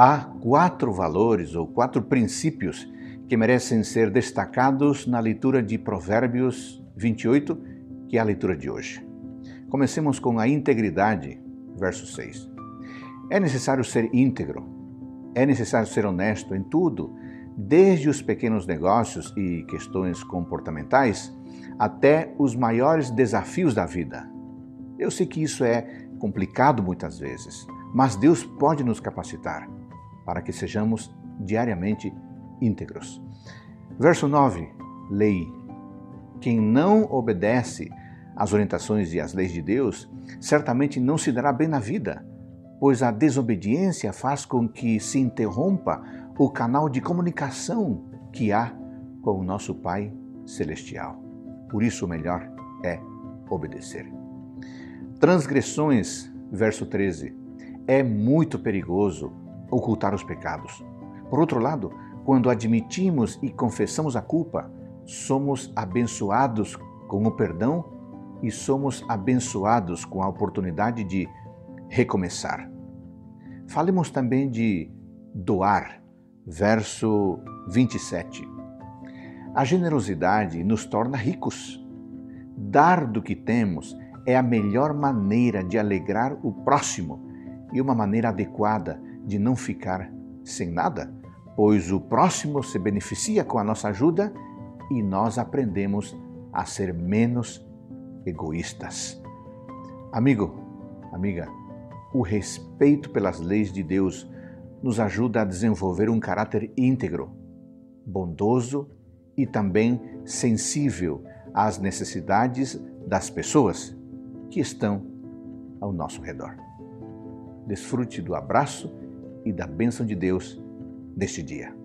Há quatro valores ou quatro princípios que merecem ser destacados na leitura de Provérbios 28, que é a leitura de hoje. Comecemos com a integridade, verso 6. É necessário ser íntegro, é necessário ser honesto em tudo, desde os pequenos negócios e questões comportamentais até os maiores desafios da vida. Eu sei que isso é complicado muitas vezes, mas Deus pode nos capacitar para que sejamos diariamente íntegros. Verso 9: Lei. Quem não obedece às orientações e às leis de Deus, certamente não se dará bem na vida, pois a desobediência faz com que se interrompa o canal de comunicação que há com o nosso Pai Celestial. Por isso, o melhor é obedecer. Transgressões, verso 13. É muito perigoso ocultar os pecados. Por outro lado, quando admitimos e confessamos a culpa, somos abençoados com o perdão e somos abençoados com a oportunidade de recomeçar. Falemos também de doar, verso 27. A generosidade nos torna ricos. Dar do que temos é a melhor maneira de alegrar o próximo e uma maneira adequada de não ficar sem nada, pois o próximo se beneficia com a nossa ajuda e nós aprendemos a ser menos egoístas. Amigo, amiga, o respeito pelas leis de Deus nos ajuda a desenvolver um caráter íntegro, bondoso e também sensível às necessidades das pessoas que estão ao nosso redor. Desfrute do abraço e da bênção de Deus neste dia.